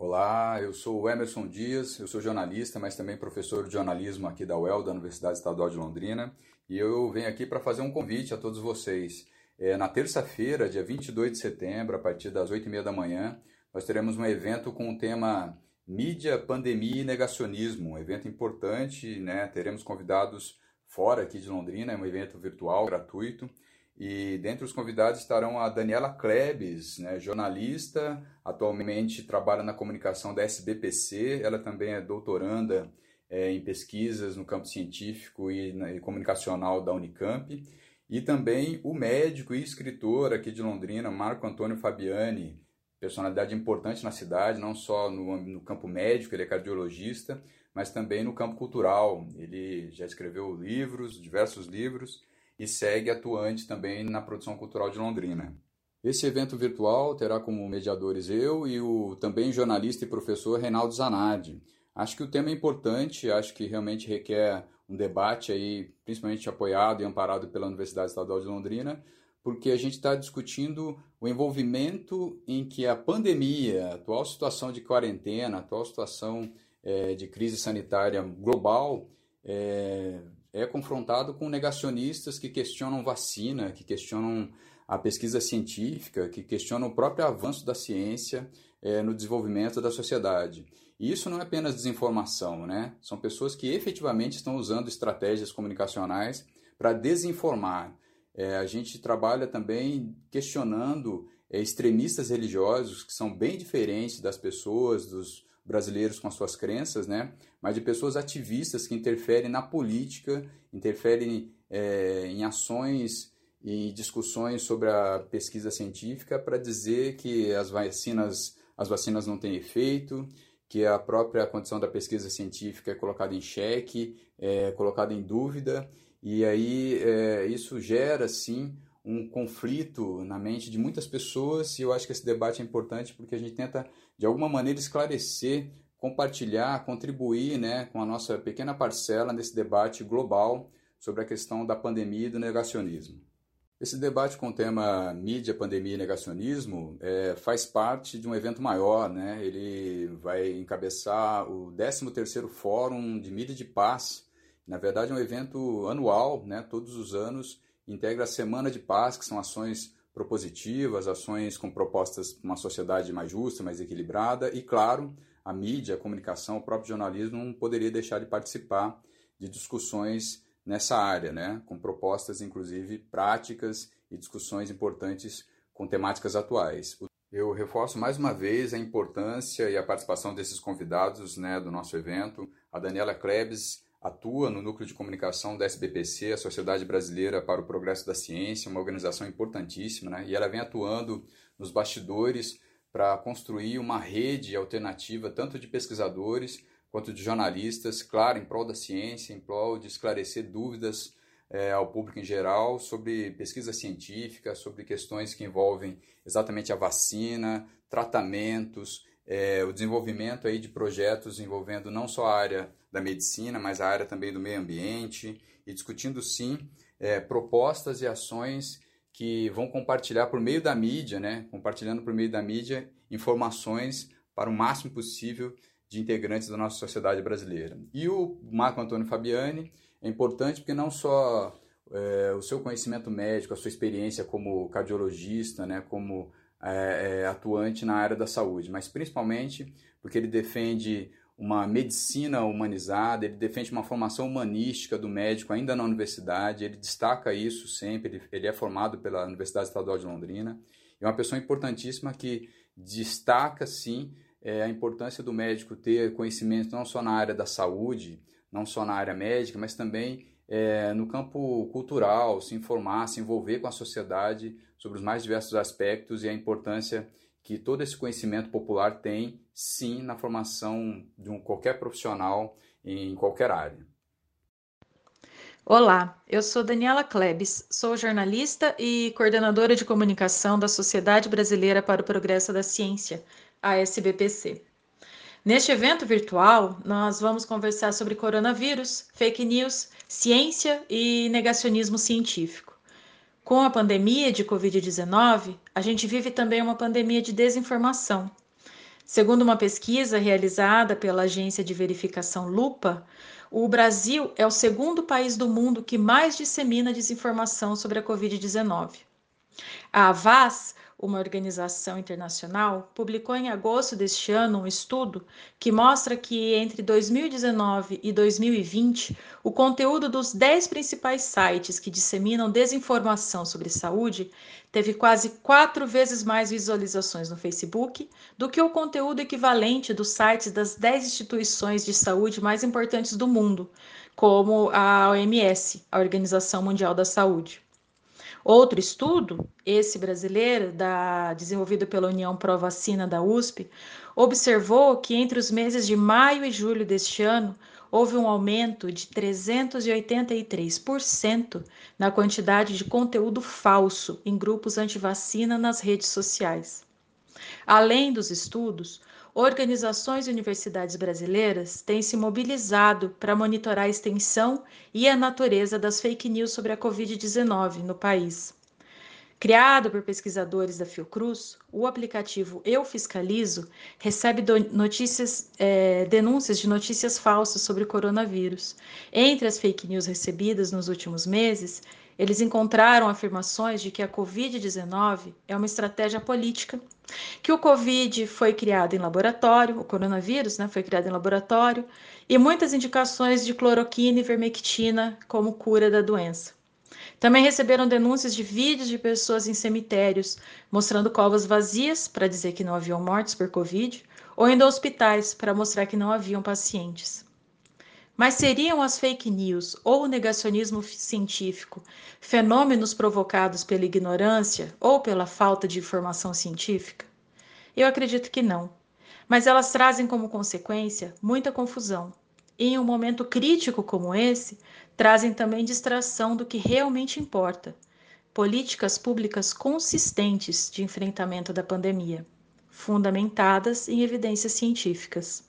Olá, eu sou o Emerson Dias, eu sou jornalista, mas também professor de jornalismo aqui da UEL, da Universidade Estadual de Londrina, e eu venho aqui para fazer um convite a todos vocês. É, na terça-feira, dia 22 de setembro, a partir das 8h30 da manhã, nós teremos um evento com o tema Mídia, Pandemia e Negacionismo, um evento importante, né? teremos convidados fora aqui de Londrina, é um evento virtual, gratuito, e dentre os convidados estarão a Daniela Klebs, né, jornalista, atualmente trabalha na comunicação da SBPC, ela também é doutoranda é, em pesquisas no campo científico e, e, comunicacional da Unicamp, e também o médico e escritor aqui de Londrina, Marco Antônio Fabiani, personalidade importante na cidade, não só no, no campo médico, ele é cardiologista, mas também no campo cultural. Ele já escreveu livros, diversos livros, e segue atuante também na produção cultural de Londrina. Esse evento virtual terá como mediadores eu e o também jornalista e professor Reinaldo Zanardi. Acho que o tema é importante, acho que realmente requer um debate aí, principalmente apoiado e amparado pela Universidade Estadual de Londrina, porque a gente está discutindo o envolvimento em que a pandemia, a atual situação de quarentena, a atual situação é, de crise sanitária global, é, é confrontado com negacionistas que questionam vacina, que questionam a pesquisa científica, que questionam o próprio avanço da ciência é, no desenvolvimento da sociedade. E isso não é apenas desinformação, né? São pessoas que efetivamente estão usando estratégias comunicacionais para desinformar. É, a gente trabalha também questionando é, extremistas religiosos que são bem diferentes das pessoas, dos brasileiros com as suas crenças, né? mas de pessoas ativistas que interferem na política, interferem é, em ações e discussões sobre a pesquisa científica para dizer que as vacinas, as vacinas não têm efeito, que a própria condição da pesquisa científica é colocada em xeque, é colocada em dúvida, e aí é, isso gera, sim, um conflito na mente de muitas pessoas e eu acho que esse debate é importante porque a gente tenta, de alguma maneira, esclarecer, compartilhar, contribuir né, com a nossa pequena parcela nesse debate global sobre a questão da pandemia e do negacionismo. Esse debate com o tema mídia, pandemia e negacionismo é, faz parte de um evento maior, né? Ele vai encabeçar o 13º Fórum de Mídia de Paz. Na verdade, é um evento anual, né? Todos os anos, integra a Semana de Paz, que são ações propositivas, ações com propostas para uma sociedade mais justa, mais equilibrada, e, claro, a mídia, a comunicação, o próprio jornalismo não poderia deixar de participar de discussões nessa área, né? com propostas, inclusive, práticas e discussões importantes com temáticas atuais. Eu reforço mais uma vez a importância e a participação desses convidados né, do nosso evento. A Daniela Krebs atua no núcleo de comunicação da SBPC, a Sociedade Brasileira para o Progresso da Ciência, uma organização importantíssima, né? e ela vem atuando nos bastidores para construir uma rede alternativa, tanto de pesquisadores quanto de jornalistas, claro, em prol da ciência, em prol de esclarecer dúvidas é, ao público em geral sobre pesquisa científica, sobre questões que envolvem exatamente a vacina, tratamentos, é, o desenvolvimento aí de projetos envolvendo não só a área da medicina, mas a área também do meio ambiente, e discutindo sim é, propostas e ações que vão compartilhar por meio da mídia, né, compartilhando por meio da mídia informações para o máximo possível de integrantes da nossa sociedade brasileira. E o Marco Antônio Fabiani é importante porque não só é, o seu conhecimento médico, a sua experiência como cardiologista, né, como é, é, atuante na área da saúde, mas principalmente porque ele defende uma medicina humanizada, ele defende uma formação humanística do médico ainda na universidade, ele destaca isso sempre, ele, ele é formado pela Universidade Estadual de Londrina, é uma pessoa importantíssima que destaca, sim, é, a importância do médico ter conhecimento não só na área da saúde, não só na área médica, mas também é, no campo cultural, se informar, se envolver com a sociedade sobre os mais diversos aspectos e a importância que todo esse conhecimento popular tem, sim, na formação de um qualquer profissional em qualquer área. Olá, eu sou Daniela Klebs, sou jornalista e coordenadora de comunicação da Sociedade Brasileira para o Progresso da Ciência, a SBPC. Neste evento virtual, nós vamos conversar sobre coronavírus, fake news, ciência e negacionismo científico. Com a pandemia de Covid-19, a gente vive também uma pandemia de desinformação. Segundo uma pesquisa realizada pela agência de verificação Lupa, o Brasil é o segundo país do mundo que mais dissemina desinformação sobre a Covid-19. A Avaz uma organização internacional, publicou em agosto deste ano um estudo que mostra que entre 2019 e 2020, o conteúdo dos 10 principais sites que disseminam desinformação sobre saúde teve quase quatro vezes mais visualizações no Facebook do que o conteúdo equivalente dos sites das 10 instituições de saúde mais importantes do mundo, como a OMS, a Organização Mundial da Saúde. Outro estudo, esse brasileiro, da, desenvolvido pela União Pro Vacina da USP, observou que entre os meses de maio e julho deste ano houve um aumento de 383% na quantidade de conteúdo falso em grupos anti-vacina nas redes sociais. Além dos estudos, organizações e universidades brasileiras têm se mobilizado para monitorar a extensão e a natureza das fake news sobre a Covid-19 no país. Criado por pesquisadores da Fiocruz, o aplicativo Eu Fiscalizo recebe notícias, é, denúncias de notícias falsas sobre coronavírus. Entre as fake news recebidas nos últimos meses, eles encontraram afirmações de que a Covid-19 é uma estratégia política, que o Covid foi criado em laboratório, o coronavírus né, foi criado em laboratório, e muitas indicações de cloroquina e vermectina como cura da doença. Também receberam denúncias de vídeos de pessoas em cemitérios mostrando covas vazias para dizer que não haviam mortes por Covid, ou indo a hospitais para mostrar que não haviam pacientes. Mas seriam as fake news ou o negacionismo científico fenômenos provocados pela ignorância ou pela falta de informação científica? Eu acredito que não. Mas elas trazem como consequência muita confusão. Em um momento crítico como esse, trazem também distração do que realmente importa: políticas públicas consistentes de enfrentamento da pandemia, fundamentadas em evidências científicas.